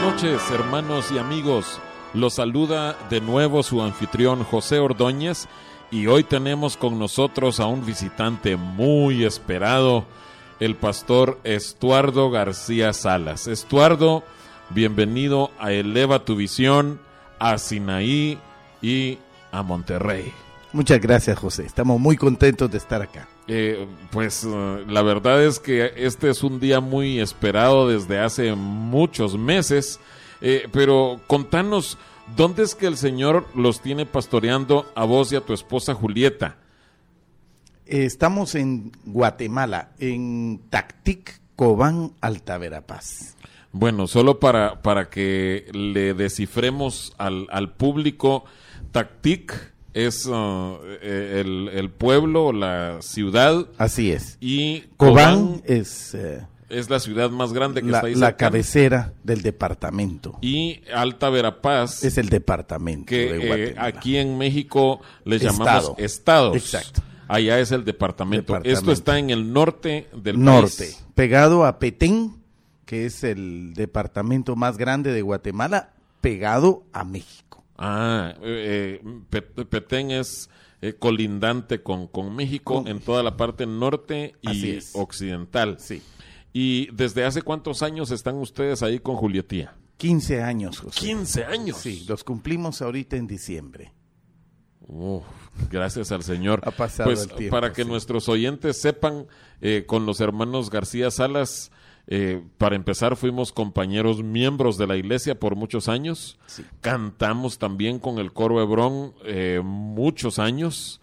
Noches, hermanos y amigos. Los saluda de nuevo su anfitrión José Ordóñez y hoy tenemos con nosotros a un visitante muy esperado, el pastor Estuardo García Salas. Estuardo, bienvenido a Eleva tu Visión, a Sinaí y a Monterrey. Muchas gracias, José. Estamos muy contentos de estar acá. Eh, pues uh, la verdad es que este es un día muy esperado desde hace muchos meses, eh, pero contanos, ¿dónde es que el Señor los tiene pastoreando a vos y a tu esposa Julieta? Estamos en Guatemala, en Tactic, Cobán, Alta Verapaz. Bueno, solo para, para que le descifremos al, al público, Tactic es uh, eh, el, el, pueblo, la ciudad. Así es. Y Cobán, Cobán es... Eh, es la ciudad más grande que la, está ahí. La cabecera del departamento. Y Alta Verapaz. Es el departamento que, de. Eh, aquí en México le Estado. llamamos estados. Exacto. Allá es el departamento. Departamento. Esto está en el norte del Norte, país. pegado a Petén, que es el departamento más grande de Guatemala, pegado a México. Ah, eh, Pet- Petén es eh, colindante con, con México Con- en toda la parte norte y occidental. Sí. ¿Y desde hace cuántos años están ustedes ahí con Julietía? 15 años, José. 15 años. Sí, los cumplimos ahorita en diciembre. Uf, gracias al Señor. Ha pasado pues el tiempo, para que sí. nuestros oyentes sepan, eh, con los hermanos García Salas, eh, para empezar fuimos compañeros miembros de la iglesia por muchos años. Sí. Cantamos también con el coro Hebrón eh, muchos años.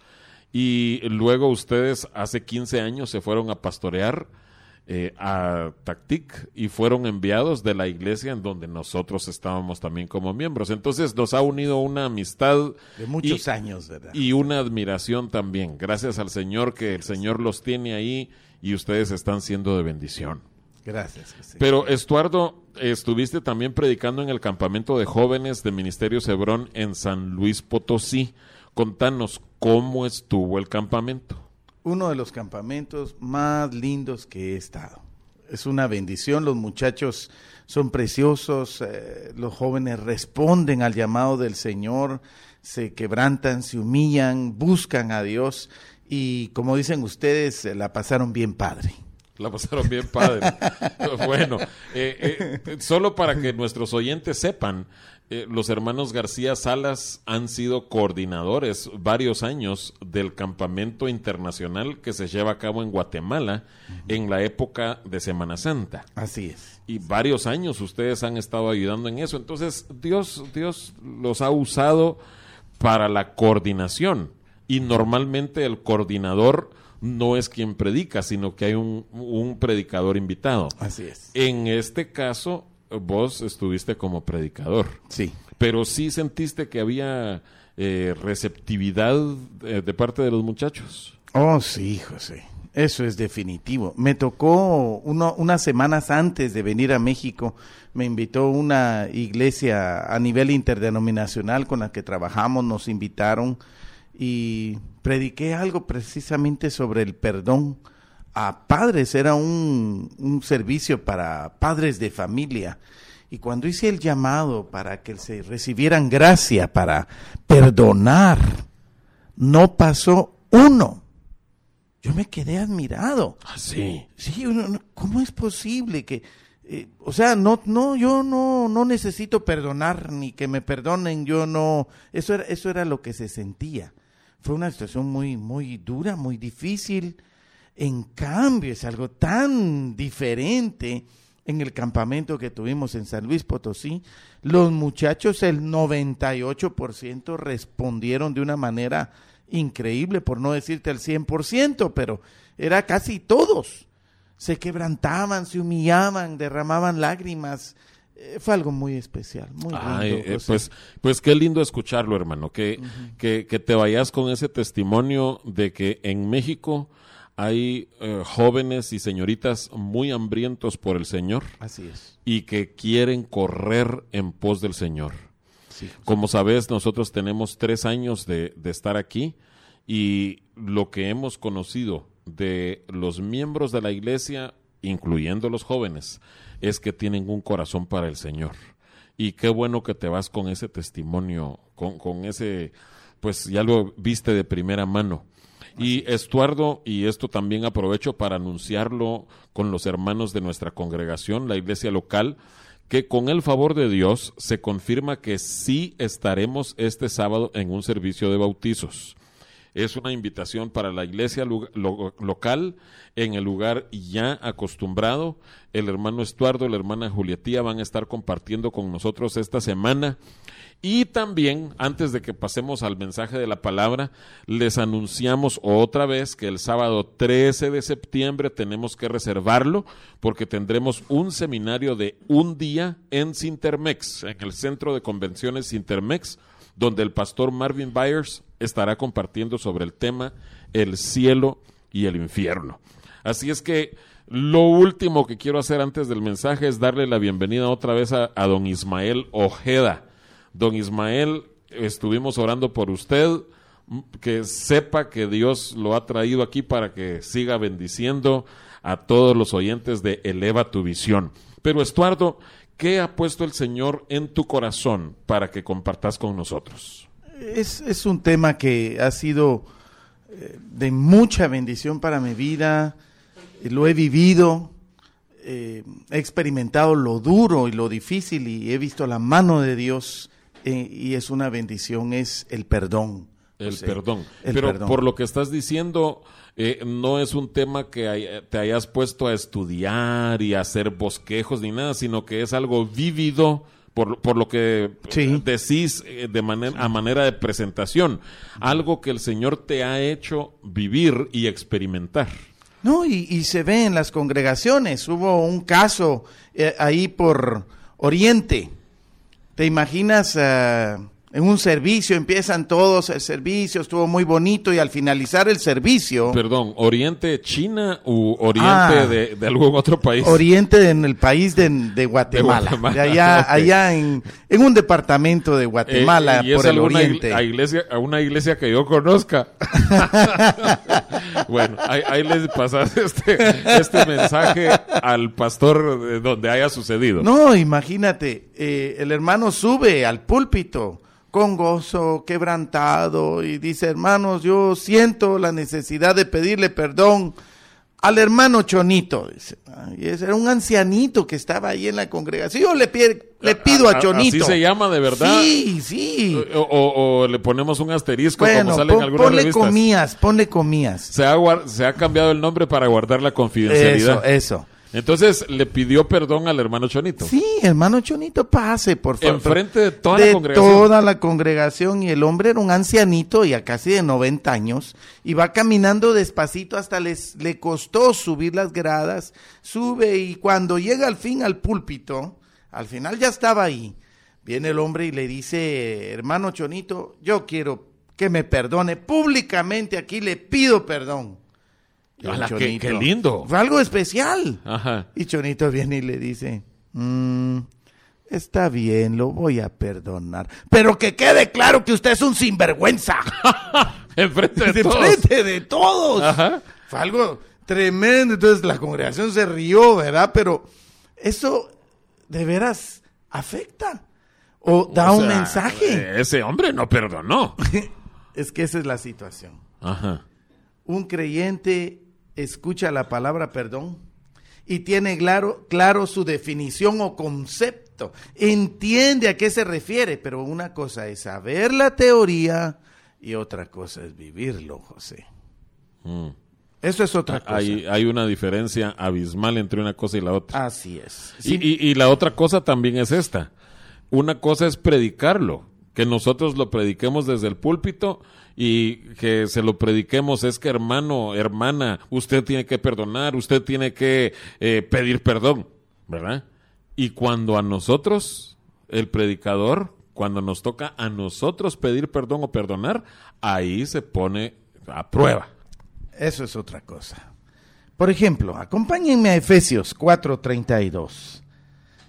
Y luego ustedes hace 15 años se fueron a pastorear eh, a Tactic y fueron enviados de la iglesia en donde nosotros estábamos también como miembros. Entonces nos ha unido una amistad De muchos y- años, ¿verdad? y una admiración también. Gracias al Señor que el Señor los tiene ahí y ustedes están siendo de bendición. Gracias. Pero Estuardo, estuviste también predicando en el campamento de jóvenes de Ministerio Hebrón en San Luis Potosí. Contanos cómo estuvo el campamento. Uno de los campamentos más lindos que he estado. Es una bendición, los muchachos son preciosos, eh, los jóvenes responden al llamado del Señor, se quebrantan, se humillan, buscan a Dios y como dicen ustedes, la pasaron bien padre. La pasaron bien padre. bueno, eh, eh, solo para que nuestros oyentes sepan, eh, los hermanos García Salas han sido coordinadores varios años del campamento internacional que se lleva a cabo en Guatemala en la época de Semana Santa. Así es. Y varios años ustedes han estado ayudando en eso. Entonces, Dios, Dios los ha usado para la coordinación. Y normalmente el coordinador no es quien predica, sino que hay un, un predicador invitado. Así es. En este caso, vos estuviste como predicador, Sí. pero sí sentiste que había eh, receptividad eh, de parte de los muchachos. Oh, sí, José. Eso es definitivo. Me tocó uno, unas semanas antes de venir a México, me invitó una iglesia a nivel interdenominacional con la que trabajamos, nos invitaron y prediqué algo precisamente sobre el perdón a padres, era un, un servicio para padres de familia. Y cuando hice el llamado para que se recibieran gracia para perdonar, no pasó uno. Yo me quedé admirado. Ah, sí. Sí, ¿cómo es posible que, eh, o sea, no, no, yo no, no necesito perdonar ni que me perdonen, yo no, eso era, eso era lo que se sentía. Fue una situación muy, muy dura, muy difícil. En cambio, es algo tan diferente en el campamento que tuvimos en San Luis Potosí. Los muchachos, el 98% respondieron de una manera increíble, por no decirte al 100%, pero era casi todos. Se quebrantaban, se humillaban, derramaban lágrimas. Eh, fue algo muy especial, muy lindo. Eh, pues, pues qué lindo escucharlo, hermano, que, que, que, te vayas con ese testimonio de que en México hay eh, jóvenes y señoritas muy hambrientos por el Señor. Así es. Y que quieren correr en pos del Señor. Como sabes, nosotros tenemos tres años de, de estar aquí y lo que hemos conocido de los miembros de la iglesia, incluyendo los jóvenes, es que tienen un corazón para el Señor. Y qué bueno que te vas con ese testimonio, con, con ese, pues ya lo viste de primera mano. Y Estuardo, y esto también aprovecho para anunciarlo con los hermanos de nuestra congregación, la iglesia local, que con el favor de Dios se confirma que sí estaremos este sábado en un servicio de bautizos. Es una invitación para la iglesia local en el lugar ya acostumbrado. El hermano Estuardo, la hermana Julietía van a estar compartiendo con nosotros esta semana. Y también, antes de que pasemos al mensaje de la palabra, les anunciamos otra vez que el sábado 13 de septiembre tenemos que reservarlo porque tendremos un seminario de un día en Sintermex, en el Centro de Convenciones Sintermex, donde el pastor Marvin Byers estará compartiendo sobre el tema el cielo y el infierno. Así es que lo último que quiero hacer antes del mensaje es darle la bienvenida otra vez a, don Ismael Ojeda Don Ismael, estuvimos orando por usted, que sepa que Dios lo ha traído aquí para que siga bendiciendo a todos los oyentes de Eleva tu visión. Pero Estuardo, ¿qué ha puesto el Señor en tu corazón para que compartas con nosotros? Es, un tema que ha sido eh, de mucha bendición para mi vida, lo he vivido, eh, he experimentado lo duro y lo difícil y he visto la mano de Dios eh, y es una bendición, es el perdón. El perdón. Pero por lo que estás diciendo, eh, no es un tema que te hayas puesto a estudiar y a hacer bosquejos ni nada, sino que es algo vívido por, por lo que decís eh, de manera, a manera de presentación. Algo que el Señor te ha hecho vivir y experimentar. No, y, se ve en las congregaciones. Hubo un caso ahí por Oriente ¿Te imaginas eh, en un servicio, empiezan todos el servicio, estuvo muy bonito y al finalizar el servicio... Perdón, ¿Oriente China u Oriente ah. de, algún otro país? Oriente en el país de, Guatemala, de, allá, allá en, en, un departamento de Guatemala, eh, por el Oriente. A, iglesia, a una iglesia que yo conozca. bueno, ahí, les pasas este, este mensaje al pastor donde haya sucedido. No, imagínate, eh, el hermano sube al púlpito con gozo, quebrantado, y dice, hermanos, yo siento la necesidad de pedirle perdón al hermano Chonito. Dice, y ese era un ancianito que estaba ahí en la congregación. Yo le, le pido a Chonito. ¿Así se llama de verdad? Sí, sí. O, le ponemos un asterisco como sale en algunas ponle comías, ponle comías. Se ha, se ha cambiado el nombre para guardar la confidencialidad. Eso, eso. Entonces le pidió perdón al hermano Chonito. Sí, hermano Chonito, pase, por favor. Enfrente de toda la congregación. toda la congregación. Y el hombre era un ancianito, y a casi de 90 años. Y va caminando despacito hasta les, le costó subir las gradas. Sube y cuando llega al fin al púlpito, al final ya estaba ahí. Viene el hombre y le dice, hermano Chonito, yo quiero que me perdone públicamente aquí, le pido perdón. Ala, qué- lindo. Fue algo especial. Ajá. Y Chonito viene y le dice, "Mm, está bien, lo voy a perdonar. Pero que quede claro que usted es un sinvergüenza. Enfrente de todos. frente de todos. Ajá. Fue algo tremendo. Entonces la congregación se rió, ¿verdad? Pero eso de veras afecta. O da un mensaje. Ese hombre no perdonó. Es que esa es la situación. Ajá. Un creyente escucha la palabra perdón y tiene claro, claro su definición o concepto. Entiende a qué se refiere, pero una cosa es saber la teoría y otra cosa es vivirlo, José. Mm. Eso es otra cosa. Hay, hay una diferencia abismal entre una cosa y la otra. Así es. Y, y- y la otra cosa también es esta. Una cosa es predicarlo, que nosotros lo prediquemos desde el púlpito y que se lo prediquemos es que hermano, hermana, usted tiene que perdonar, usted tiene que eh, pedir perdón, ¿verdad? Y cuando a nosotros, el predicador, cuando nos toca a nosotros pedir perdón o perdonar, ahí se pone a prueba. Eso es otra cosa. Por ejemplo, acompáñenme a Efesios 4:32.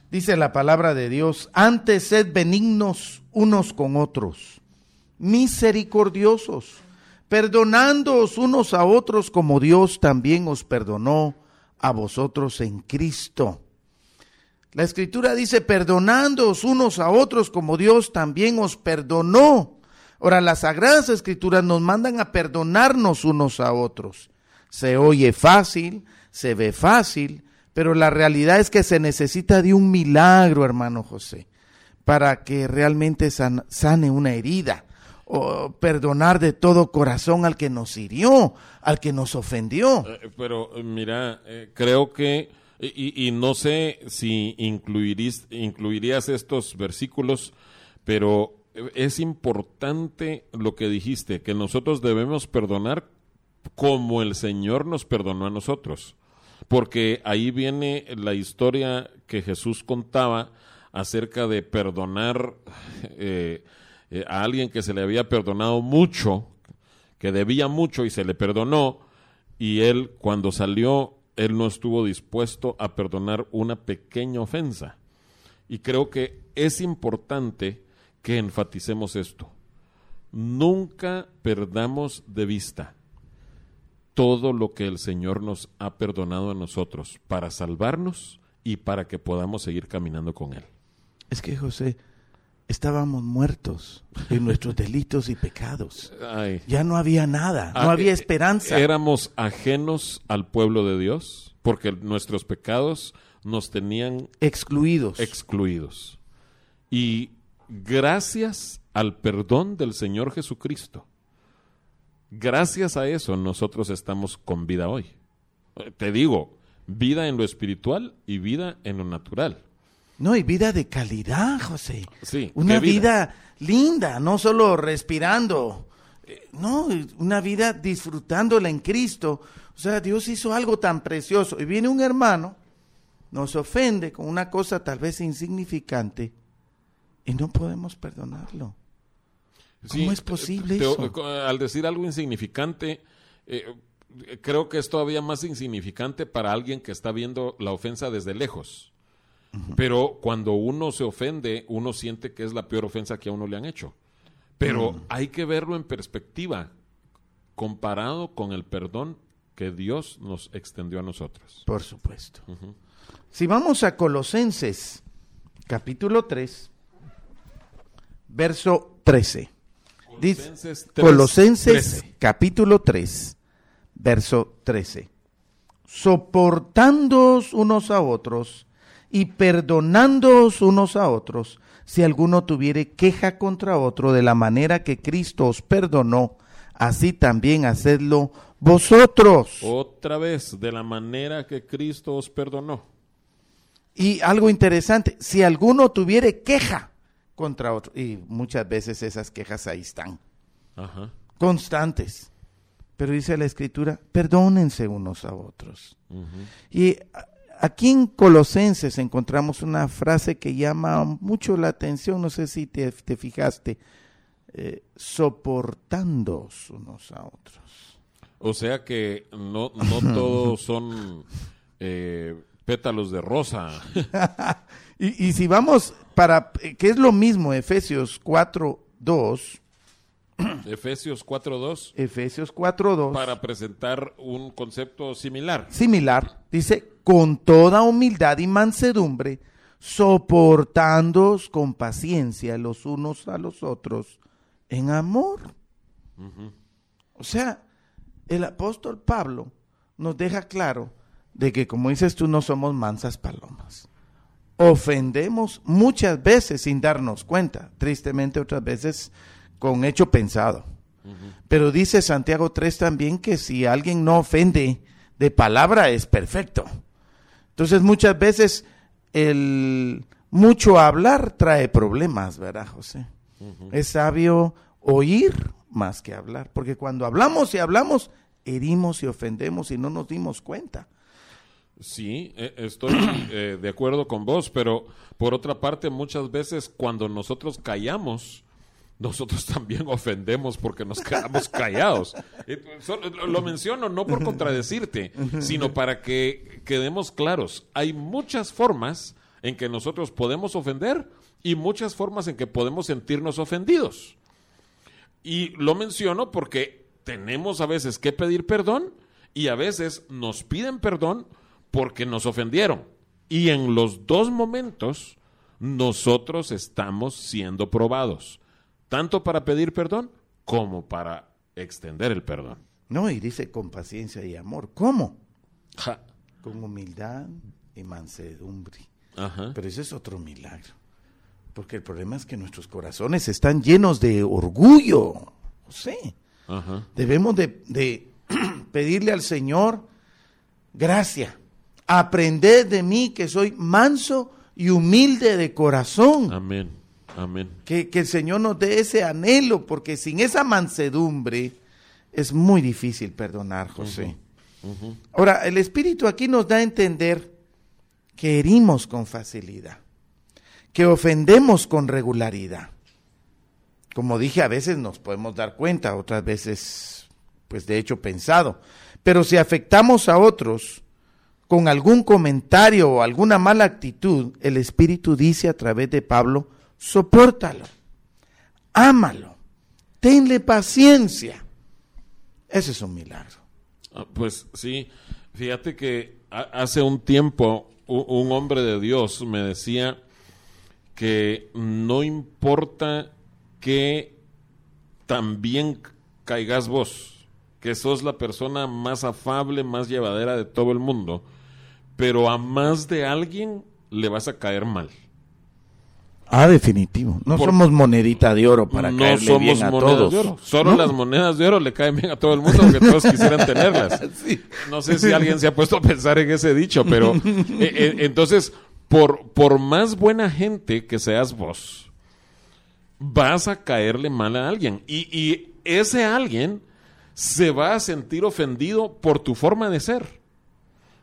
Dice la palabra de Dios, antes sed benignos unos con otros, misericordiosos, perdonándoos unos a otros como Dios también os perdonó a vosotros en Cristo. La escritura dice, perdonándoos unos a otros como Dios también os perdonó. Ahora, las sagradas escrituras nos mandan a perdonarnos unos a otros. Se oye fácil, se ve fácil, pero la realidad es que se necesita de un milagro, hermano José, para que realmente san- sane una herida. Perdonar de todo corazón al que nos hirió, al que nos ofendió. Eh, Pero eh, mira, eh, creo que, y, no sé si incluirías estos versículos, pero es importante lo que dijiste, que nosotros debemos perdonar como el Señor nos perdonó a nosotros. Porque ahí viene la historia que Jesús contaba acerca de perdonar eh, a alguien que se le había perdonado mucho, que debía mucho y se le perdonó, y él cuando salió, él no estuvo dispuesto a perdonar una pequeña ofensa. Y creo que es importante que enfaticemos esto. Nunca perdamos de vista todo lo que el Señor nos ha perdonado a nosotros para salvarnos y para que podamos seguir caminando con Él. Es que José, estábamos muertos en nuestros delitos y pecados. Ay. Ya no había nada, no Ah, había eh, esperanza. Éramos ajenos al pueblo de Dios porque nuestros pecados nos tenían excluidos. excluidos. Y gracias al perdón del Señor Jesucristo, gracias a eso nosotros estamos con vida hoy. Eh, Te digo, vida en lo espiritual y vida en lo natural. No, y vida de calidad, José. Sí, Una ¿qué vida? linda, no solo respirando. Eh, No, una vida disfrutándola en Cristo. O sea, Dios hizo algo tan precioso. Y viene un hermano, nos ofende con una cosa tal vez insignificante y no podemos perdonarlo. ¿Cómo es posible te- eso? te- Al decir algo insignificante, eh, creo que es todavía más insignificante para alguien que está viendo la ofensa desde lejos. Pero cuando uno se ofende, uno siente que es la peor ofensa que a uno le han hecho. Pero Mm. hay que verlo en perspectiva, comparado con el perdón que Dios nos extendió a nosotros. Por supuesto. Si vamos a Colosenses, capítulo 3, verso 13. Dice, Colosenses 3, Colosenses 13. capítulo 3, verso 13. Soportándoos unos a otros y perdonándoos unos a otros, si alguno tuviere queja contra otro de la manera que Cristo os perdonó, así también hacedlo vosotros. Otra vez, de la manera que Cristo os perdonó. Y algo interesante, si alguno tuviere queja contra otro, y muchas veces esas quejas ahí están, Ajá. constantes. Pero dice la escritura, perdónense unos a otros. Y aquí en Colosenses encontramos una frase que llama mucho la atención, no sé si te, te fijaste, eh, soportándoos unos a otros. O sea que no, no todos son eh, pétalos de rosa. y, y si vamos para, que es lo mismo, Efesios 4, 2. Efesios 4.2. Efesios 4.2. Para presentar un concepto similar. Similar. Dice, con toda humildad y mansedumbre, soportándoos con paciencia los unos a los otros en amor. O sea, el apóstol Pablo nos deja claro de que, como dices tú, no somos mansas palomas. Ofendemos muchas veces sin darnos cuenta, tristemente otras veces con hecho pensado. Pero dice Santiago 3 también que si alguien no ofende de palabra es perfecto. Entonces muchas veces el mucho hablar trae problemas, ¿verdad, José? Es sabio oír más que hablar, porque cuando hablamos y hablamos, herimos y ofendemos y no nos dimos cuenta. Sí, e, estoy eh, de acuerdo con vos, pero por otra parte, muchas veces cuando nosotros callamos, nosotros también ofendemos porque nos quedamos callados. Lo menciono no por contradecirte, sino para que quedemos claros. Hay muchas formas en que nosotros podemos ofender y muchas formas en que podemos sentirnos ofendidos. Y lo menciono porque tenemos a veces que pedir perdón y a veces nos piden perdón porque nos ofendieron. Y en los dos momentos nosotros estamos siendo probados, tanto para pedir perdón como para extender el perdón. No, y dice con paciencia y amor. ¿Cómo? Con humildad y mansedumbre. Pero ese es otro milagro. Porque el problema es que nuestros corazones están llenos de orgullo. Sí. Debemos de, de pedirle al Señor gracia. Aprended de mí que soy manso y humilde de corazón. Amén. Amén. Que, que el Señor nos dé ese anhelo, porque sin esa mansedumbre es muy difícil perdonar, José. Ahora, el Espíritu aquí nos da a entender que herimos con facilidad, que ofendemos con regularidad. Como dije, a veces nos podemos dar cuenta, otras veces, pues de hecho pensado. Pero si afectamos a otros con algún comentario o alguna mala actitud, el Espíritu dice a través de Pablo, sopórtalo, ámalo, tenle paciencia. Ese es un milagro. Ah, pues sí, fíjate que hace un tiempo un hombre de Dios me decía que no importa que también caigas vos, que sos la persona más afable, más llevadera de todo el mundo, pero a más de alguien le vas a caer mal. Ah, definitivo. No somos monedita de oro para no caerle bien a todos. De oro. Solo las monedas de oro le caen bien a todo el mundo, aunque todos quisieran tenerlas. No sé si alguien se ha puesto a pensar en ese dicho, pero eh, eh, entonces, por, por más buena gente que seas vos, vas a caerle mal a alguien. Y, y ese alguien se va a sentir ofendido por tu forma de ser.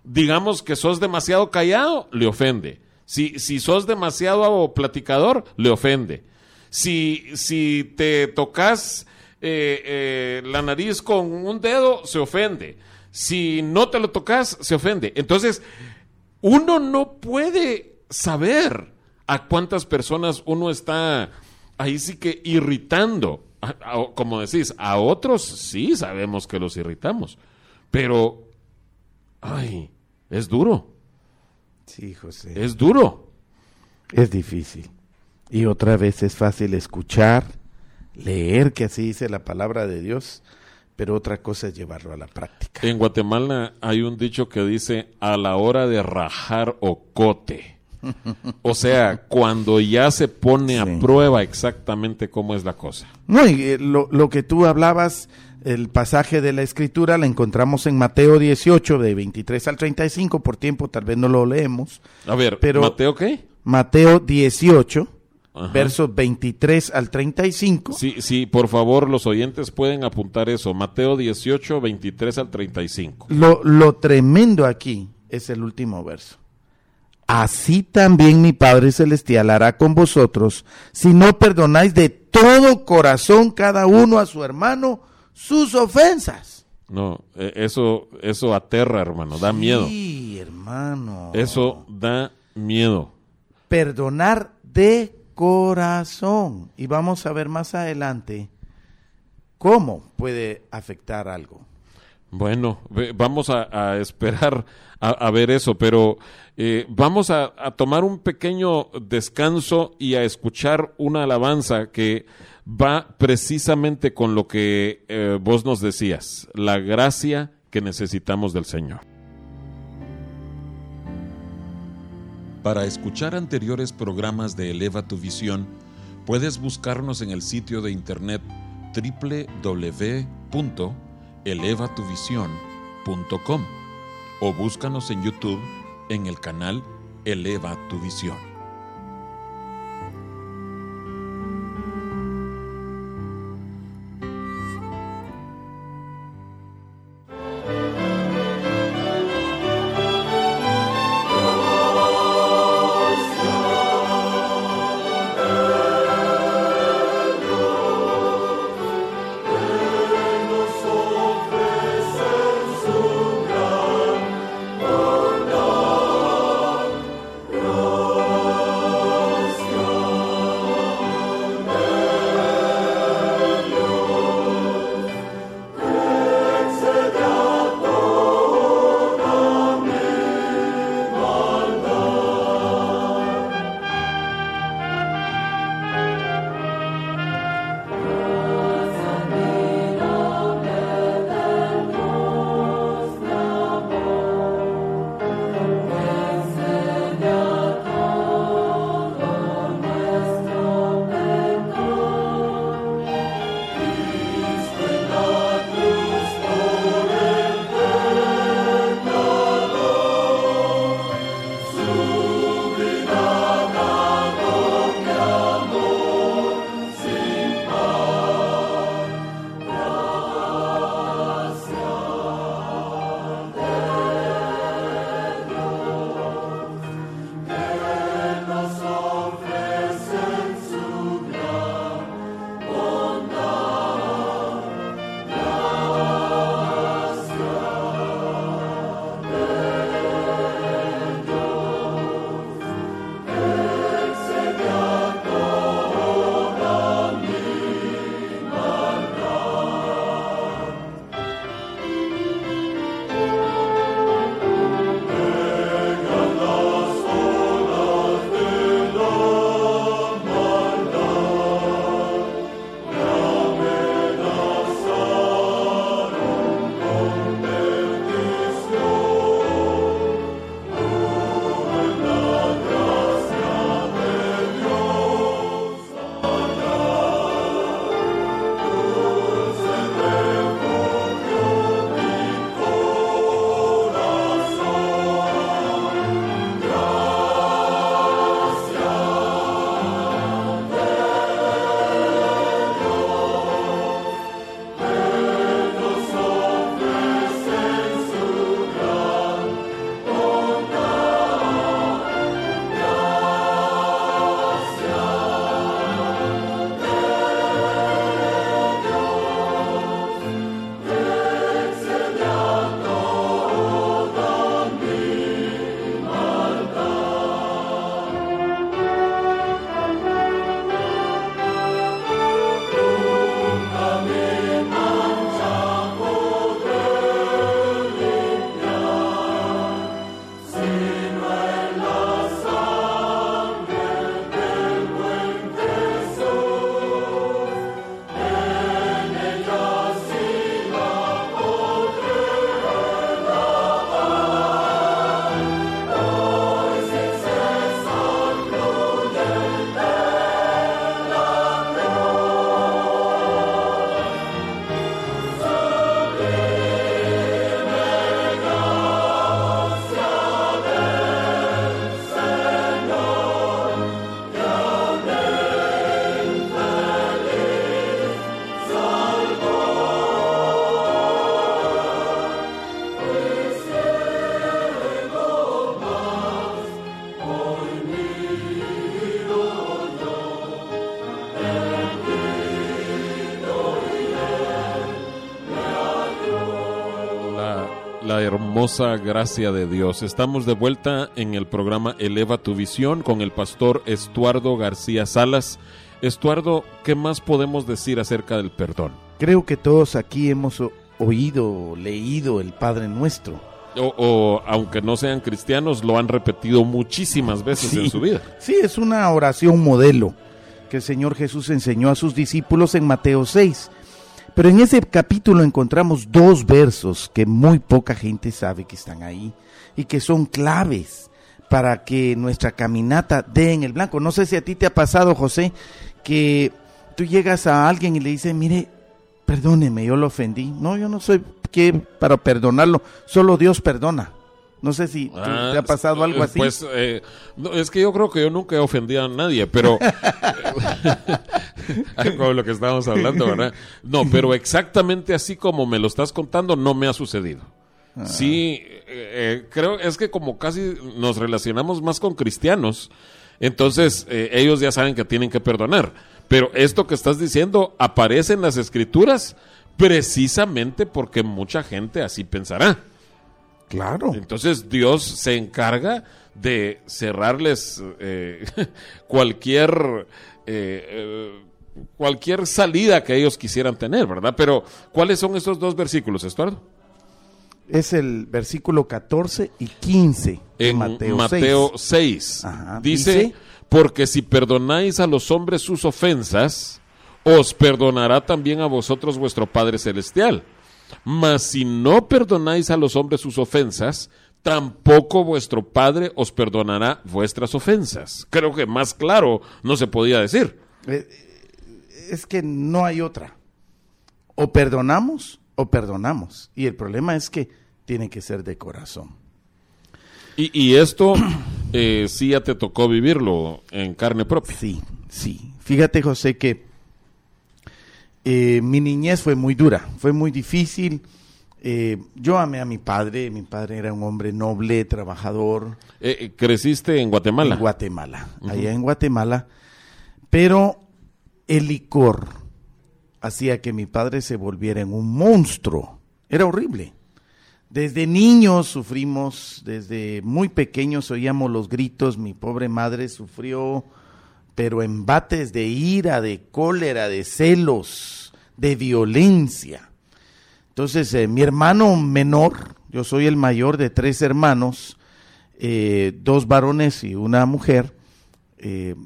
Digamos que sos demasiado callado, le ofende si, si sos demasiado platicador, le ofende. Si, si te tocas eh, eh, la nariz con un dedo, se ofende. Si no te lo tocas, se ofende. Entonces, uno no puede saber a cuántas personas uno está ahí sí que irritando. como decís, a otros sí sabemos que los irritamos. Pero, ay, es duro. Sí, José. Es duro. Es difícil. Y otra vez es fácil escuchar, leer que así dice la palabra de Dios, pero otra cosa es llevarlo a la práctica. En Guatemala hay un dicho que dice a la hora de rajar ocote. O sea, cuando ya se pone a prueba exactamente cómo es la cosa. No, y eh, lo, lo que tú hablabas el pasaje de la escritura la encontramos en Mateo 18, de 23 al 35, por tiempo tal vez no lo leemos. A ver, pero ¿Mateo qué? Mateo 18, versos 23 al 35. Sí, sí, por favor, los oyentes pueden apuntar eso. Mateo 18, 23 al 35. Lo, lo tremendo aquí es el último verso. Así también mi Padre Celestial hará con vosotros si no perdonáis de todo corazón cada uno a su hermano sus ofensas. No, eh, eso, eso aterra, hermano, da miedo. Sí, hermano. Eso da miedo. Perdonar de corazón. Y vamos a ver más adelante cómo puede afectar algo. Bueno, vamos a, esperar a, ver eso, pero eh, vamos a, tomar un pequeño descanso y a escuchar una alabanza que va precisamente con lo que eh, vos nos decías, la gracia que necesitamos del Señor. Para escuchar anteriores programas de Eleva tu Visión, puedes buscarnos en el sitio de internet www.elevatuvision.com o búscanos en YouTube en el canal Eleva tu Visión. Hermosa gracia de Dios. Estamos de vuelta en el programa Eleva tu visión con el pastor Estuardo García Salas. Estuardo, ¿qué más podemos decir acerca del perdón? Creo que todos aquí hemos oído, leído el Padre Nuestro. O, aunque no sean cristianos, lo han repetido muchísimas veces en su vida. Sí, es una oración modelo que el Señor Jesús enseñó a sus discípulos en Mateo 6. Pero en ese capítulo encontramos dos versos que muy poca gente sabe que están ahí y que son claves para que nuestra caminata dé en el blanco. No sé si a ti te ha pasado, José, que tú llegas a alguien y le dices, mire, perdóneme, yo lo ofendí. No, yo no soy que para perdonarlo, solo Dios perdona. No sé si te ha ah, pasado algo así. Pues eh, es que yo creo que yo nunca he ofendido a nadie, pero de lo que estábamos hablando, ¿verdad? No, pero exactamente así como me lo estás contando, no me ha sucedido. Ah. Sí, eh, eh, creo es que como casi nos relacionamos más con cristianos, entonces ellos ya saben que tienen que perdonar. Pero esto que estás diciendo aparece en las escrituras precisamente porque mucha gente así pensará. Claro. Entonces Dios se encarga de cerrarles eh, cualquier eh, eh, cualquier salida que ellos quisieran tener, ¿verdad? Pero ¿cuáles son estos dos versículos, Estuardo? Es el versículo 14 y 15 de en Mateo 6. dice, porque si perdonáis a los hombres sus ofensas, os perdonará también a vosotros vuestro Padre Celestial. Mas si no perdonáis a los hombres sus ofensas, tampoco vuestro Padre os perdonará vuestras ofensas. Creo que más claro no se podía decir. Eh, es que no hay otra. O perdonamos o perdonamos. Y el problema es que tiene que ser de corazón. Y, esto eh, sí ya te tocó vivirlo en carne propia. Sí, sí. Fíjate, José, que eh, mi niñez fue muy dura, fue muy difícil. Eh, yo amé a mi padre, mi padre era un hombre noble, trabajador. ¿Creciste en Guatemala? En Guatemala, allá en Guatemala. Pero el licor hacía que mi padre se volviera en un monstruo. Era horrible. Desde niños sufrimos, desde muy pequeños oíamos los gritos, mi pobre madre sufrió pero embates de ira, de cólera, de celos, de violencia. Entonces, eh, mi hermano menor, yo soy el mayor de tres hermanos, eh, dos varones y una mujer, eh,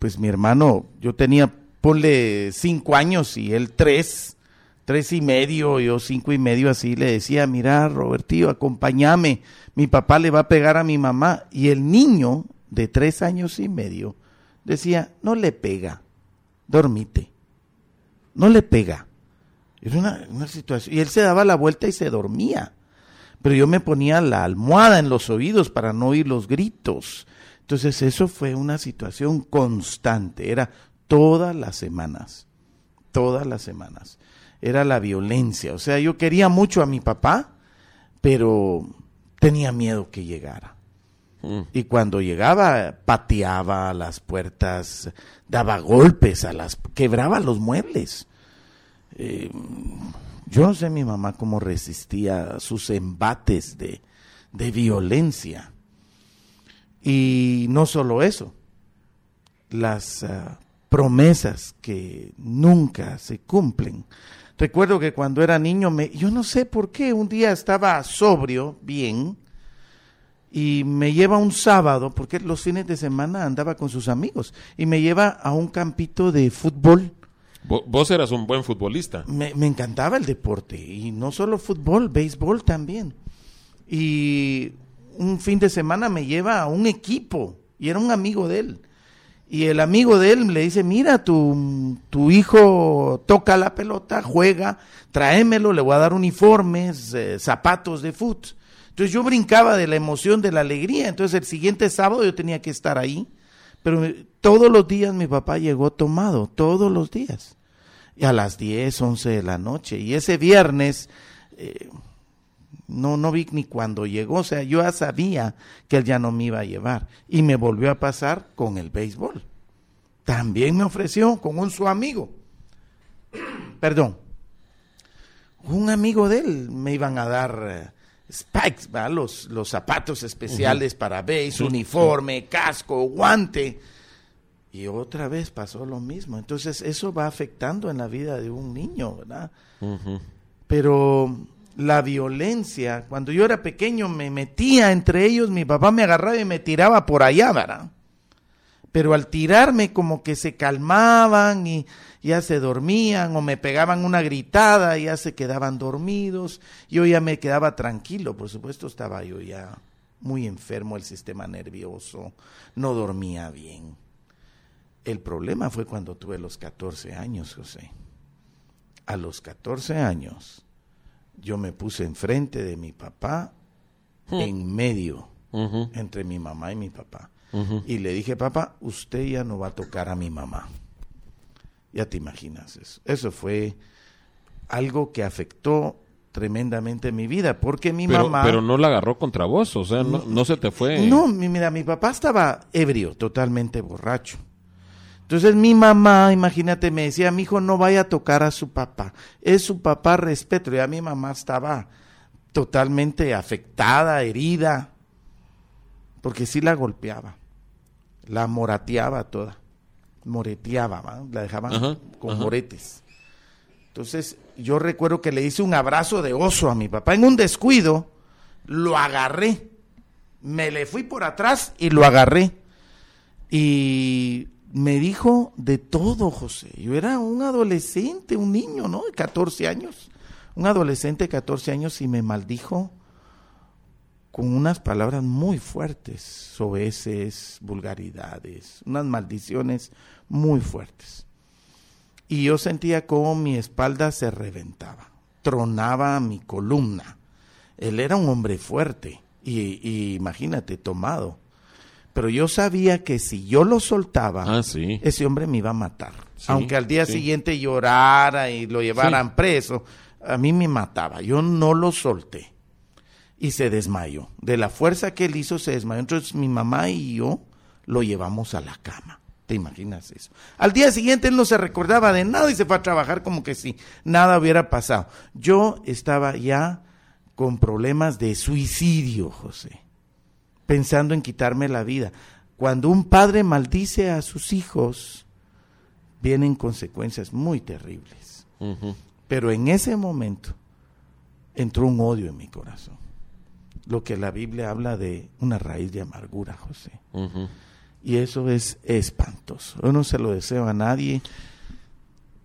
pues mi hermano, yo tenía, ponle cinco años y él tres, tres y medio, yo cinco y medio así, le decía, mira, Robertío, acompáñame, mi papá le va a pegar a mi mamá. Y el niño de tres años y medio decía, no le pega, dormite, no le pega. Era una, situación, y él se daba la vuelta y se dormía. Pero yo me ponía la almohada en los oídos para no oír los gritos. Entonces eso fue una situación constante, era todas las semanas, todas las semanas. Era la violencia. O sea, yo quería mucho a mi papá, pero tenía miedo que llegara. Mm. Y cuando llegaba, pateaba las puertas, daba golpes a las, quebraba los muebles. Eh, yo no sé mi mamá cómo resistía sus embates de, violencia. Y no solo eso, las ah, promesas que nunca se cumplen. Recuerdo que cuando era niño, me, yo no sé por qué, un día estaba sobrio, bien, y me lleva un sábado, porque los fines de semana andaba con sus amigos, y me lleva a un campito de fútbol. Vos eras un buen futbolista. Me, encantaba el deporte, y no solo fútbol, béisbol también. Y un fin de semana me lleva a un equipo, y era un amigo de él. Y el amigo de él le dice, mira, tu, tu hijo toca la pelota, juega, tráemelo, le voy a dar uniformes, eh, zapatos de fútbol. Entonces yo brincaba de la emoción, de la alegría. Entonces el siguiente sábado yo tenía que estar ahí. Pero todos los días mi papá llegó tomado, todos los días. Y a las 10, 11 de la noche. Y ese viernes, eh, no, no vi ni cuando llegó. O sea, yo ya sabía que él ya no me iba a llevar. Y me volvió a pasar con el béisbol. También me ofreció con un su amigo. Perdón. Un amigo de él me iban a dar... Eh, spikes, Los, los zapatos especiales para base, uniforme, casco, guante. Y otra vez pasó lo mismo. Entonces eso va afectando en la vida de un niño, ¿verdad? Pero la violencia, cuando yo era pequeño me metía entre ellos, mi papá me agarraba y me tiraba por allá, ¿verdad? Pero al tirarme como que se calmaban y ya se dormían o me pegaban una gritada y ya se quedaban dormidos. Yo ya me quedaba tranquilo, por supuesto estaba yo ya muy enfermo, el sistema nervioso, no dormía bien. El problema fue cuando tuve los 14 años, José. A los 14 años yo me puse enfrente de mi papá, hmm. en medio, entre mi mamá y mi papá. Y le dije, papá, usted ya no va a tocar a mi mamá. Ya te imaginas eso. Eso fue algo que afectó tremendamente mi vida, porque mi mamá... Pero no la agarró contra vos, o sea, no, se te fue... No, mira, mi papá estaba ebrio, totalmente borracho. Entonces mi mamá, imagínate, me decía, mi hijo no vaya a tocar a su papá, es su papá, respeto. Ya mi mamá estaba totalmente afectada, herida, porque sí la golpeaba, la morateaba toda moreteaba, la dejaban con moretes. Entonces yo recuerdo que le hice un abrazo de oso a mi papá. En un descuido lo agarré, me le fui por atrás y lo agarré. Y me dijo de todo, José. Yo era un adolescente, un niño, ¿no? De 14 años. Un adolescente de 14 años y me maldijo con unas palabras muy fuertes, soeces, vulgaridades, unas maldiciones muy fuertes. Y yo sentía como mi espalda se reventaba, tronaba mi columna. Él era un hombre fuerte y, imagínate, tomado. Pero yo sabía que si yo lo soltaba, ah, ese hombre me iba a matar. Aunque al día siguiente llorara y lo llevaran preso, a mí me mataba. Yo no lo solté y se desmayó. De la fuerza que él hizo, se desmayó. Entonces mi mamá y yo lo llevamos a la cama. ¿Te imaginas eso? Al día siguiente él no se recordaba de nada y se fue a trabajar como que si nada hubiera pasado. Yo estaba ya con problemas de suicidio, José, pensando en quitarme la vida. Cuando un padre maldice a sus hijos, vienen consecuencias muy terribles. Pero en ese momento entró un odio en mi corazón lo que la Biblia habla de una raíz de amargura, José. Y eso es espantoso. Yo no se lo deseo a nadie.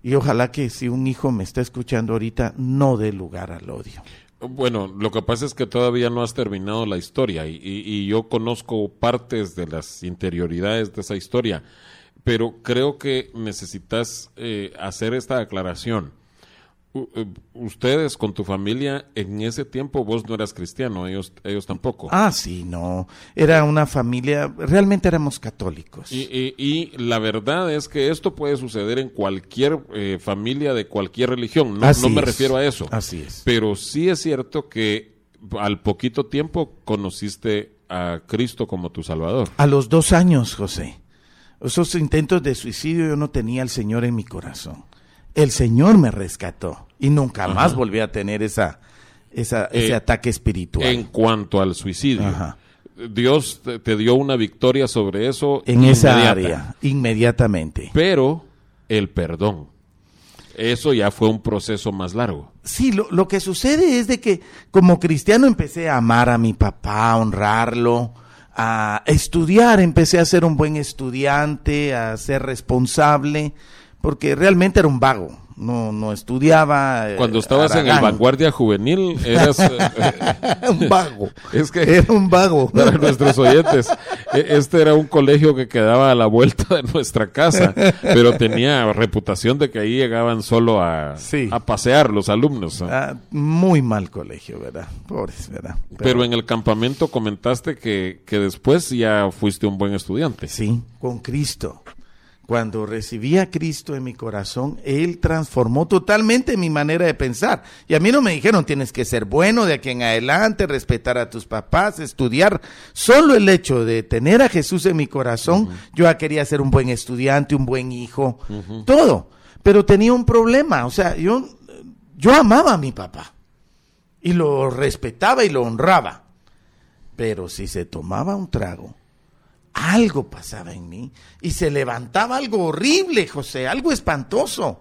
Y ojalá que si un hijo me está escuchando ahorita, no dé lugar al odio. Bueno, lo que pasa es que todavía no has terminado la historia y, yo conozco partes de las interioridades de esa historia, pero creo que necesitas eh, hacer esta aclaración ustedes con tu familia en ese tiempo vos no eras cristiano, ellos ellos tampoco. Ah, sí, no. Era una familia, realmente éramos católicos. Y, la verdad es que esto puede suceder en cualquier eh, familia de cualquier religión. No, no me refiero a eso. Así es. Pero sí es cierto que al poquito tiempo conociste a Cristo como tu Salvador. A los dos años, José. Esos intentos de suicidio yo no tenía al Señor en mi corazón el Señor me rescató y nunca más volví a tener esa, ese eh, ataque espiritual. En cuanto al suicidio. Dios te, dio una victoria sobre eso. En esa área, inmediatamente. Pero el perdón. Eso ya fue un proceso más largo. Sí, lo, lo, que sucede es de que como cristiano empecé a amar a mi papá, a honrarlo, a estudiar, empecé a ser un buen estudiante, a ser responsable porque realmente era un vago. No, no estudiaba. Eh, Cuando estabas en el vanguardia juvenil, eras eh, un vago. Es que era un vago. Para nuestros oyentes, e, este era un colegio que quedaba a la vuelta de nuestra casa, pero tenía reputación de que ahí llegaban solo a, a pasear los alumnos. Ah, muy mal colegio, ¿verdad? Pobres, ¿verdad? Pero, pero, en el campamento comentaste que, que después ya fuiste un buen estudiante. Sí, con Cristo. Cuando recibí a Cristo en mi corazón, Él transformó totalmente mi manera de pensar. Y a mí no me dijeron, tienes que ser bueno de aquí en adelante, respetar a tus papás, estudiar. Solo el hecho de tener a Jesús en mi corazón, yo ya quería ser un buen estudiante, un buen hijo, todo. Pero tenía un problema, o sea, yo, yo amaba a mi papá. y lo respetaba y lo honraba. Pero si se tomaba un trago, algo pasaba en mí y se levantaba algo horrible, José, algo espantoso.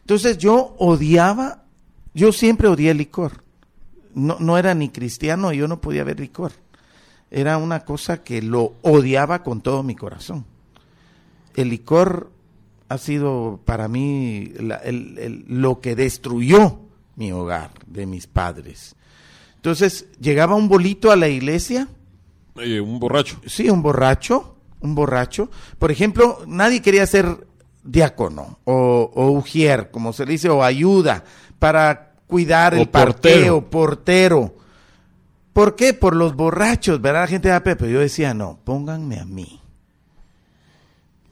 Entonces yo odiaba, yo siempre odié el licor. No, no era ni cristiano, yo no podía ver licor. Era una cosa que lo odiaba con todo mi corazón. El licor ha sido para mí lo que destruyó mi hogar de mis padres. Entonces llegaba un bolito a la iglesia. Eh, un borracho. Sí, un borracho, un borracho. Por ejemplo, nadie quería ser diácono o, ujier, como se dice, o ayuda para cuidar el portero. portero. ¿Por qué? Por los borrachos, ¿verdad? La gente de Pepe. Yo decía, no, pónganme a mí.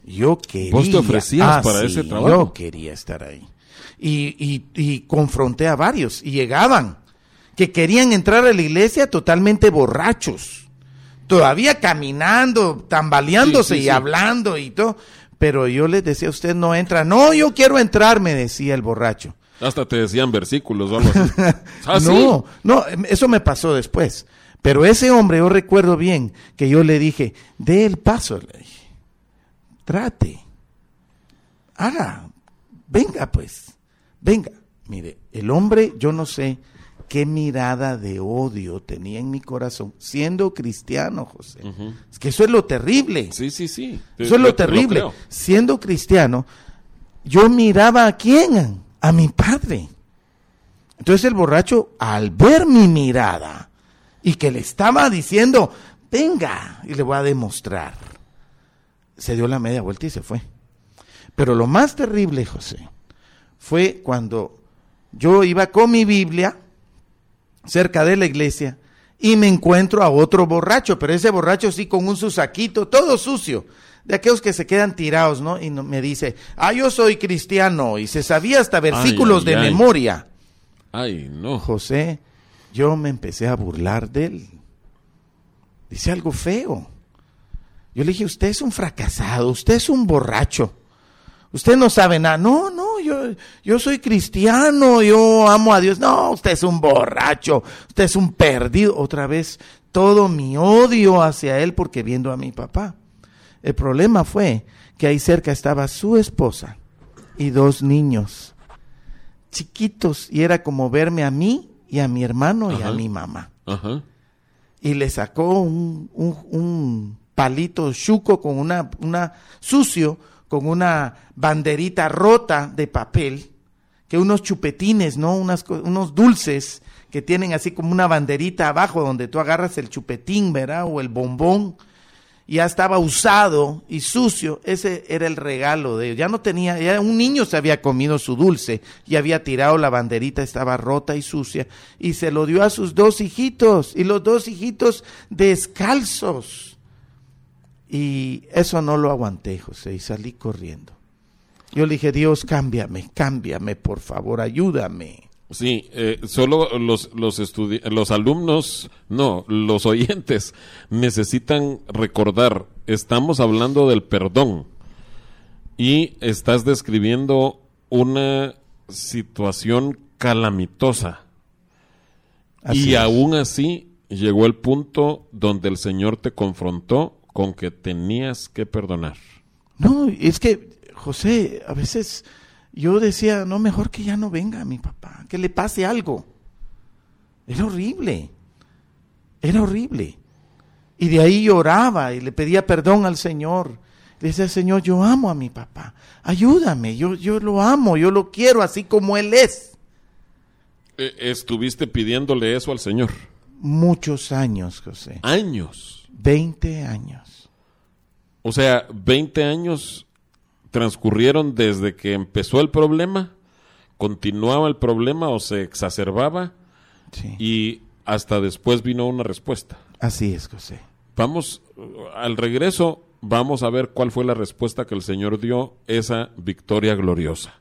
Yo quería. ¿Vos te ofrecías ah, para ese trabajo? Yo quería estar ahí. Y, y, confronté a varios y llegaban que querían entrar a la iglesia totalmente borrachos, todavía caminando, tambaleándose y hablando y todo. Pero yo les decía, usted no entra. No, yo quiero entrar, me decía el borracho. Hasta te decían versículos o algo así. ¿Ah, no, no, eso me pasó después. Pero ese hombre, yo recuerdo bien que yo le dije, dé el paso, le dije trate, haga, venga pues, venga. Mire, el hombre, yo no sé qué mirada de odio tenía en mi corazón, siendo cristiano, José. Es que eso es lo terrible. Sí, sí, sí. Eso es lo terrible. siendo cristiano, yo miraba a quién? A mi padre. Entonces el borracho, al ver mi mirada y que le estaba diciendo, venga, y le voy a demostrar se dio la media vuelta y se fue. Pero lo más terrible, José, fue cuando yo iba con mi Biblia cerca de la iglesia y me encuentro a otro borracho, pero ese borracho sí con un susaquito, todo sucio, de aquellos que se quedan tirados, ¿no? Y me dice, ah, yo soy cristiano, y se sabía hasta versículos de memoria. Ay, no. José, yo me empecé a burlar de él. Dice algo feo. Yo le dije, usted es un fracasado, usted es un borracho. Usted no sabe nada. No, no, yo, yo soy cristiano, yo amo a Dios. No, usted es un borracho, usted es un perdido. Otra vez, todo mi odio hacia él porque viendo a mi papá. El problema fue que ahí cerca estaba su esposa y dos niños chiquitos y era como verme a mí y a mi hermano y a mi mamá. Y le sacó un, un palito chuco con una, una sucio, con una banderita rota de papel, que unos chupetines, ¿no? Unos dulces que tienen así como una banderita abajo donde tú agarras el chupetín, ¿verdad? O el bombón. Ya estaba usado y sucio. Ese era el regalo de ellos. Ya no tenía, ya un niño se había comido su dulce y había tirado la banderita, estaba rota y sucia. Y se lo dio a sus dos hijitos. Y los dos hijitos descalzos y eso no lo aguanté, José, y salí corriendo. Yo le dije, Dios, cámbiame, cámbiame, por favor, ayúdame. Sí, eh, solo los, los, los alumnos, no, los oyentes necesitan recordar, estamos hablando del perdón y estás describiendo una situación calamitosa. y aún así llegó el punto donde el Señor te confrontó con que tenías que perdonar. No, es que, José, a veces yo decía, no, mejor que ya no venga mi papá, que le pase algo. Era horrible, era horrible. Y de ahí lloraba y le pedía perdón al Señor. Le decía, Señor, yo amo a mi papá, ayúdame, yo, yo lo amo, yo lo quiero así como Él es. E, ¿Estuviste pidiéndole eso al Señor? Muchos años, José. Años. 20 años. O sea, 20 años transcurrieron desde que empezó el problema, continuaba el problema o se exacerbaba y hasta después vino una respuesta. Así es, José. Vamos, al regreso, vamos a ver cuál fue la respuesta que el Señor dio, esa victoria gloriosa.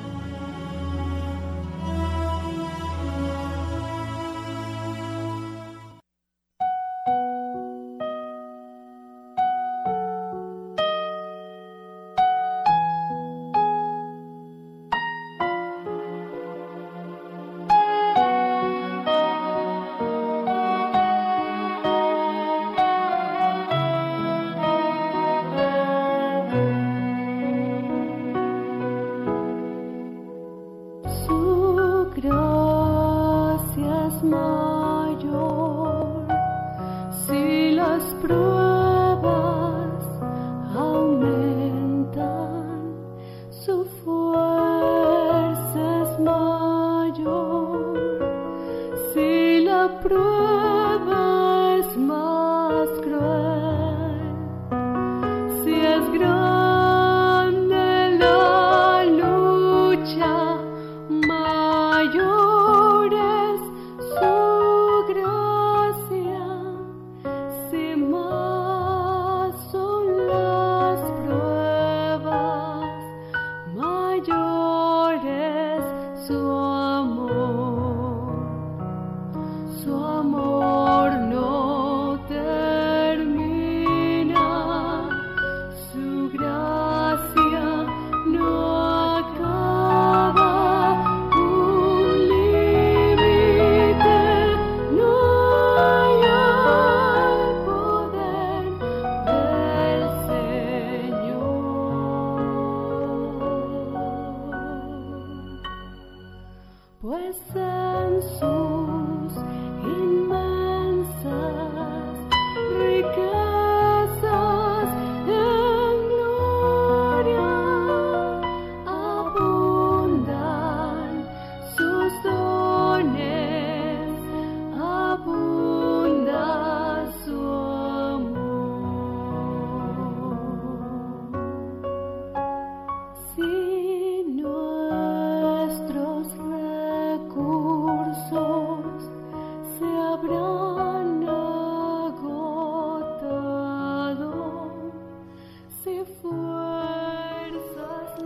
Tuhan.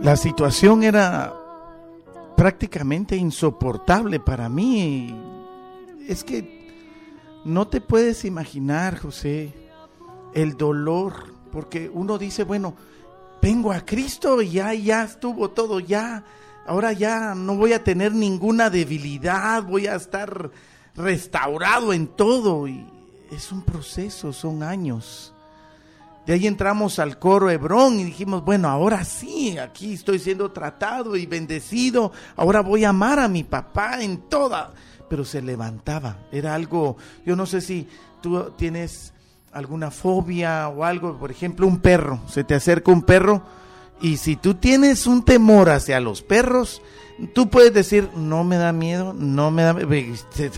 La situación era prácticamente insoportable para mí. Es que no te puedes imaginar, José, el dolor, porque uno dice, bueno, vengo a Cristo y ya, ya estuvo todo, ya, ahora ya no voy a tener ninguna debilidad, voy a estar restaurado en todo. Y es un proceso, son años. De ahí entramos al coro Hebrón y dijimos, bueno, ahora sí, aquí estoy siendo tratado y bendecido, ahora voy a amar a mi papá en toda. Pero se levantaba, era algo, yo no sé si tú tienes alguna fobia o algo, por ejemplo, un perro, se te acerca un perro y si tú tienes un temor hacia los perros, tú puedes decir, no me da miedo, no me da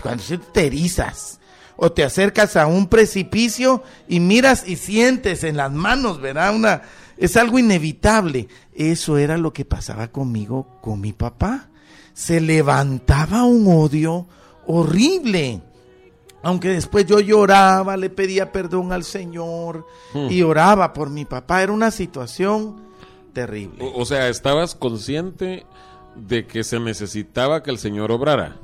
cuando te erizas o te acercas a un precipicio y miras y sientes en las manos, ¿verdad? Una, es algo inevitable. Eso era lo que pasaba conmigo, con mi papá. Se levantaba un odio horrible. Aunque después yo lloraba, le pedía perdón al Señor y hmm. oraba por mi papá. Era una situación terrible. o sea, estabas consciente de que se necesitaba que el Señor obrara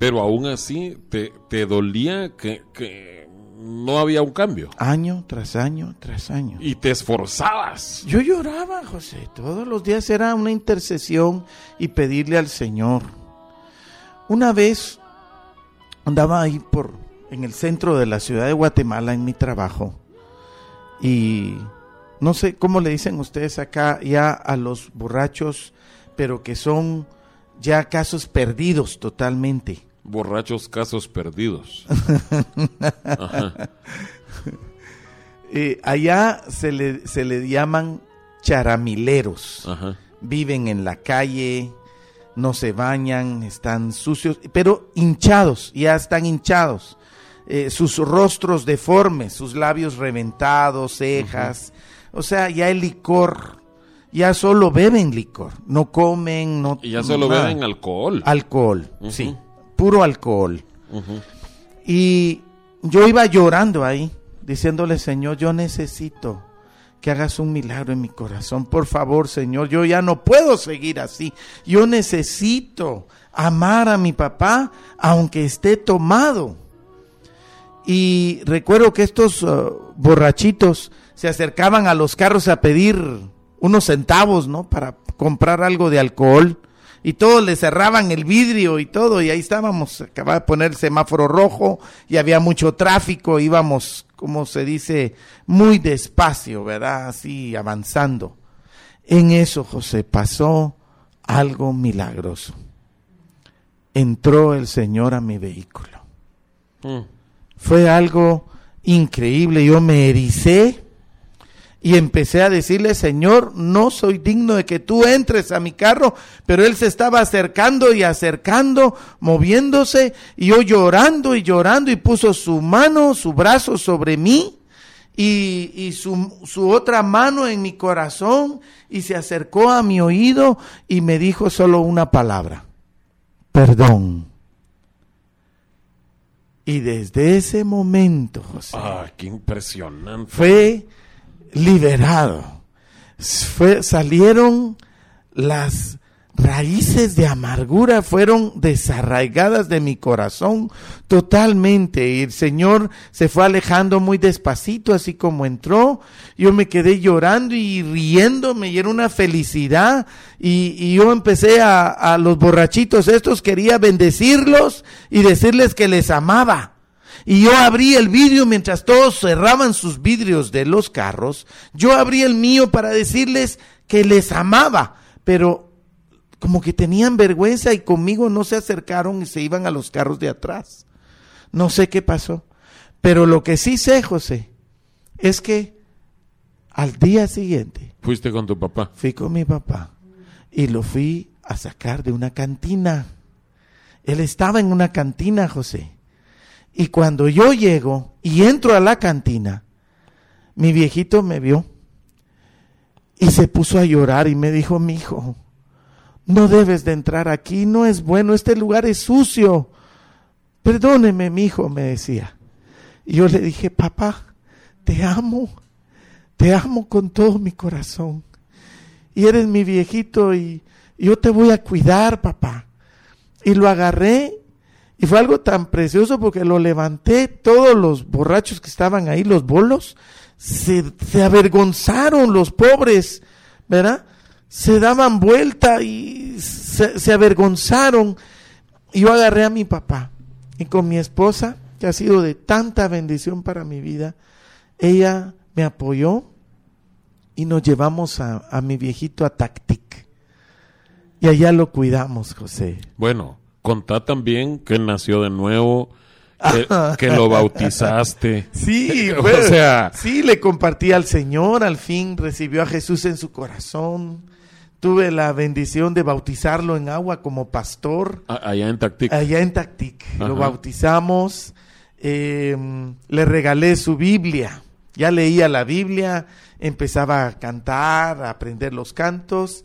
pero aún así te, te dolía que, no había un cambio. Año tras año tras año. Y te esforzabas. Yo lloraba, José. Todos los días era una intercesión y pedirle al Señor. Una vez andaba ahí por en el centro de la ciudad de Guatemala en mi trabajo y no sé cómo le dicen ustedes acá ya a los borrachos, pero que son ya casos perdidos totalmente borrachos casos perdidos. Eh, allá se le, se le llaman charamileros. Viven en la calle, no se bañan, están sucios, pero hinchados, ya están hinchados. Eh, sus rostros deformes, sus labios reventados, cejas. O sea, ya el licor ya solo beben licor, no comen, no... Y ya solo nada. beben alcohol. Alcohol, sí, puro alcohol. Y yo iba llorando ahí, diciéndole, Señor, yo necesito que hagas un milagro en mi corazón. Por favor, Señor, yo ya no puedo seguir así. Yo necesito amar a mi papá aunque esté tomado. Y recuerdo que estos uh, borrachitos se acercaban a los carros a pedir unos centavos, ¿no? Para comprar algo de alcohol. Y todos le cerraban el vidrio y todo. Y ahí estábamos. Acababa de poner el semáforo rojo y había mucho tráfico. Íbamos, como se dice, muy despacio, ¿verdad? Así avanzando. En eso, José, pasó algo milagroso. Entró el Señor a mi vehículo Mm. fue algo increíble. Yo me ericé y empecé a decirle, Señor, no soy digno de que tú entres a mi carro, pero él se estaba acercando y acercando, moviéndose, y yo llorando y llorando, y puso su mano, su brazo sobre mí, y, y su, su otra mano en mi corazón, y se acercó a mi oído y me dijo solo una palabra, perdón. Y desde ese momento, José, Ah, qué impresionante. fue liberado. Salieron las raíces de amargura, fueron desarraigadas de mi corazón totalmente. Y el Señor se fue alejando muy despacito, así como entró. Yo me quedé llorando y riéndome y era una felicidad. Y, y yo empecé a, a los borrachitos estos, quería bendecirlos y decirles que les amaba. Y yo abrí el vidrio mientras todos cerraban sus vidrios de los carros. Yo abrí el mío para decirles que les amaba, pero como que tenían vergüenza y conmigo no se acercaron y se iban a los carros de atrás. No sé qué pasó. Pero lo que sí sé, José, es que al día siguiente Fuiste con tu papá. fui con mi papá y lo fui a sacar de una cantina. Él estaba en una cantina, José. Y cuando yo llego y entro a la cantina, mi viejito me vio y se puso a llorar y me dijo, mi hijo, no debes de entrar aquí, no es bueno, este lugar es sucio. Perdóneme, mi hijo, me decía. Y yo le dije, papá, te amo, te amo con todo mi corazón. Y eres mi viejito y yo te voy a cuidar, papá. Y lo agarré y fue algo tan precioso porque lo levanté, todos los borrachos que estaban ahí, los bolos, se, se avergonzaron los pobres, ¿verdad? Se daban vuelta y se, se avergonzaron. Y yo agarré a mi papá y con mi esposa, que ha sido de tanta bendición para mi vida, ella me apoyó y nos llevamos a, a mi viejito a Tactic. Y allá lo cuidamos, José. Bueno, contá también que nació de nuevo, que, que lo bautizaste. Sí, O bueno, sea- sí, le compartí al Señor, al fin recibió a Jesús en su corazón. Tuve la bendición de bautizarlo en agua como pastor Allá en Tactic. allá en Tactic. Lo bautizamos, eh, le regalé su Biblia. Ya leía la Biblia, empezaba a cantar, a aprender los cantos.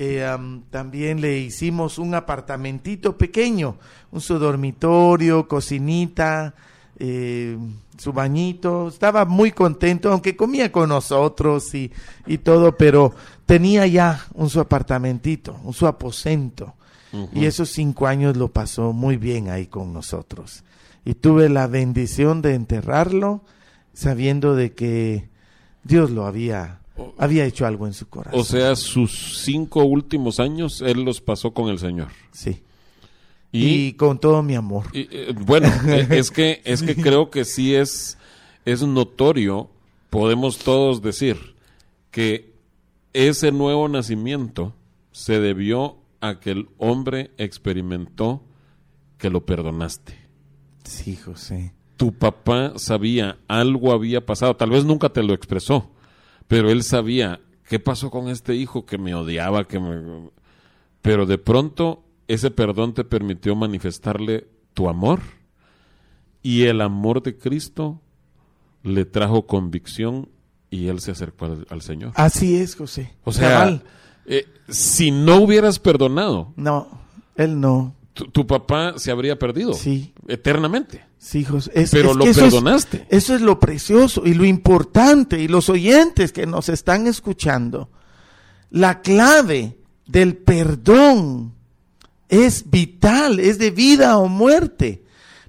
Eh, am, también le hicimos un apartamentito pequeño, un su dormitorio, cocinita, eh, su bañito. Estaba muy contento, aunque comía con nosotros y, y todo, pero tenía ya un su apartamentito, un su aposento. Y esos cinco años lo pasó muy bien ahí con nosotros. Y tuve la bendición de enterrarlo sabiendo de que Dios lo había, había hecho algo en su corazón. O sea, sus cinco últimos años él los pasó con el Señor. sí. Y, Y, con todo mi amor. y, eh, bueno, eh, es que es que creo que sí es es notorio, podemos todos decir que ese nuevo nacimiento se debió a que el hombre experimentó que lo perdonaste. Sí, José. tu papá sabía, algo había pasado, tal vez nunca te lo expresó, pero él sabía qué pasó con este hijo que me odiaba, que me... Pero de pronto ese perdón te permitió manifestarle tu amor y el amor de Cristo le trajo convicción y él se acercó al, al Señor. Así es, José. O sea, eh, si no hubieras perdonado, No, él no. Tu, tu papá se habría perdido Sí. eternamente. Sí, José. Es- Pero es lo que eso es- perdonaste. eso es lo precioso y lo importante y los oyentes que nos están escuchando. La clave del perdón es vital, es de vida o muerte.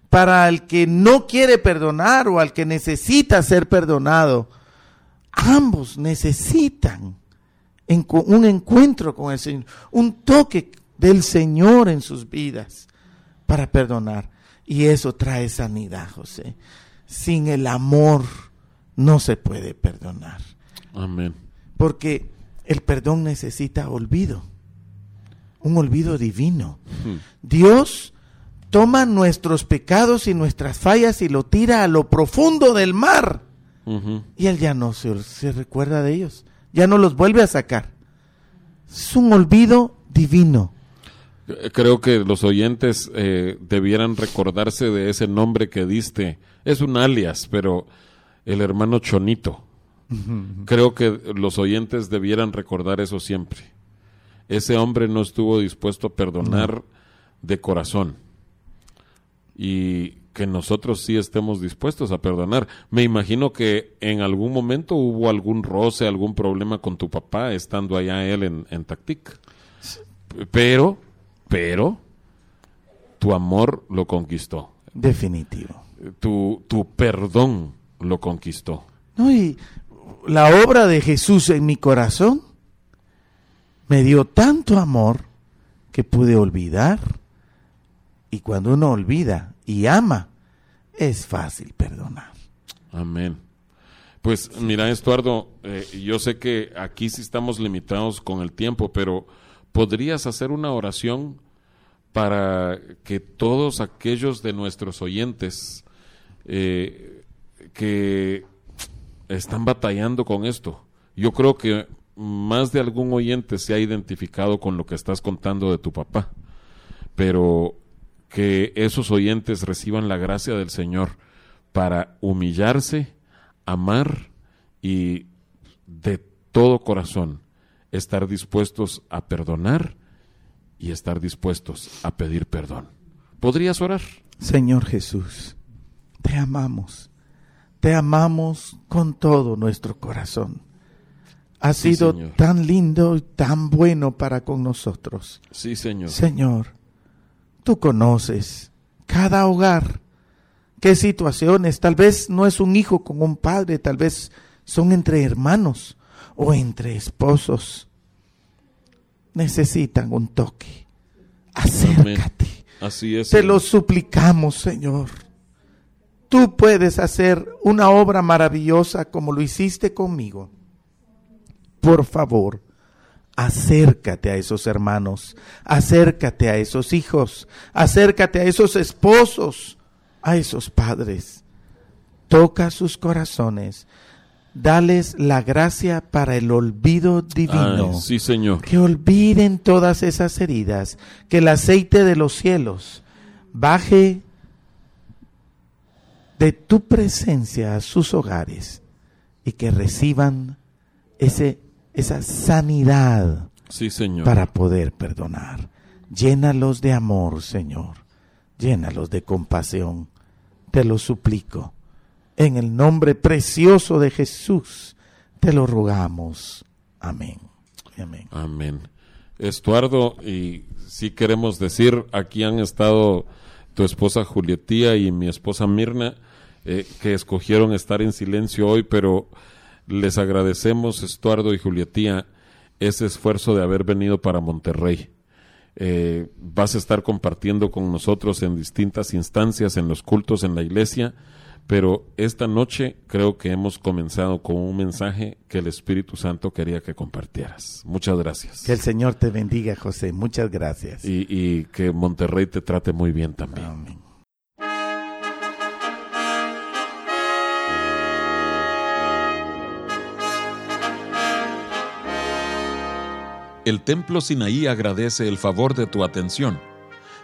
Para el que no quiere perdonar o al que necesita ser perdonado, ambos necesitan un encuentro con el Señor, un toque del Señor en sus vidas para perdonar. Y eso trae sanidad, José. Sin el amor no se puede perdonar. Amén. Porque el perdón necesita olvido. Un olvido divino. Dios toma nuestros pecados y nuestras fallas y lo tira a lo profundo del mar. Y Él ya no se, se recuerda de ellos. Ya no los vuelve a sacar. Es un olvido divino. Creo que los oyentes eh, debieran recordarse de ese nombre que diste. Es un alias, pero el hermano Chonito. Creo que los oyentes debieran recordar eso siempre. Ese hombre no estuvo dispuesto a perdonar de corazón. Y que nosotros sí estemos dispuestos a perdonar. Me imagino que en algún momento hubo algún roce, algún problema con tu papá estando allá él en, en Tactic. Pero, pero, tu amor lo conquistó. Definitivo. Tu, tu perdón lo conquistó. No, y la obra de Jesús en mi corazón me dio tanto amor que pude olvidar. Y cuando uno olvida y ama, es fácil perdonar. Amén. Pues mira, Estuardo, eh, yo sé que aquí sí estamos limitados con el tiempo, pero ¿podrías hacer una oración para que todos aquellos de nuestros oyentes eh, que están batallando con esto? Yo creo que más de algún oyente se ha identificado con lo que estás contando de tu papá, pero que esos oyentes reciban la gracia del Señor para humillarse, amar y de todo corazón estar dispuestos a perdonar y estar dispuestos a pedir perdón. ¿Podrías orar? Señor Jesús, te amamos. Te amamos con todo nuestro corazón. Has Sí, sido Señor. tan lindo y tan bueno para con nosotros. Sí, Señor. Señor, tú conoces cada hogar, qué situaciones, tal vez no es un hijo con un padre, tal vez son entre hermanos o entre esposos. Necesitan un toque. Acércate. Así es. Te lo suplicamos, Señor. Tú puedes hacer una obra maravillosa como lo hiciste conmigo. Por favor, acércate a esos hermanos, acércate a esos hijos, acércate a esos esposos, a esos padres. Toca sus corazones. Dales la gracia para el olvido divino Ay, sí, Señor. que olviden todas esas heridas, que el aceite de los cielos baje de tu presencia a sus hogares y que reciban ese, esa sanidad Sí, Señor. para poder perdonar. Llénalos de amor, Señor. Llénalos de compasión. Te lo suplico. En el nombre precioso de Jesús, te lo rogamos. Amén. Amén. Amén. Estuardo, y sí queremos decir, aquí han estado tu esposa Julietía y mi esposa Mirna, eh, que escogieron estar en silencio hoy, pero les agradecemos, Estuardo y Julietía, ese esfuerzo de haber venido para Monterrey. Eh, vas a estar compartiendo con nosotros en distintas instancias, en los cultos, en la iglesia, pero esta noche creo que hemos comenzado con un mensaje que el Espíritu Santo quería que compartieras. Muchas gracias. Que el Señor te bendiga, José. Muchas gracias. Y, y que Monterrey te trate muy bien también. Amén. El Templo Sinaí agradece el favor de tu atención.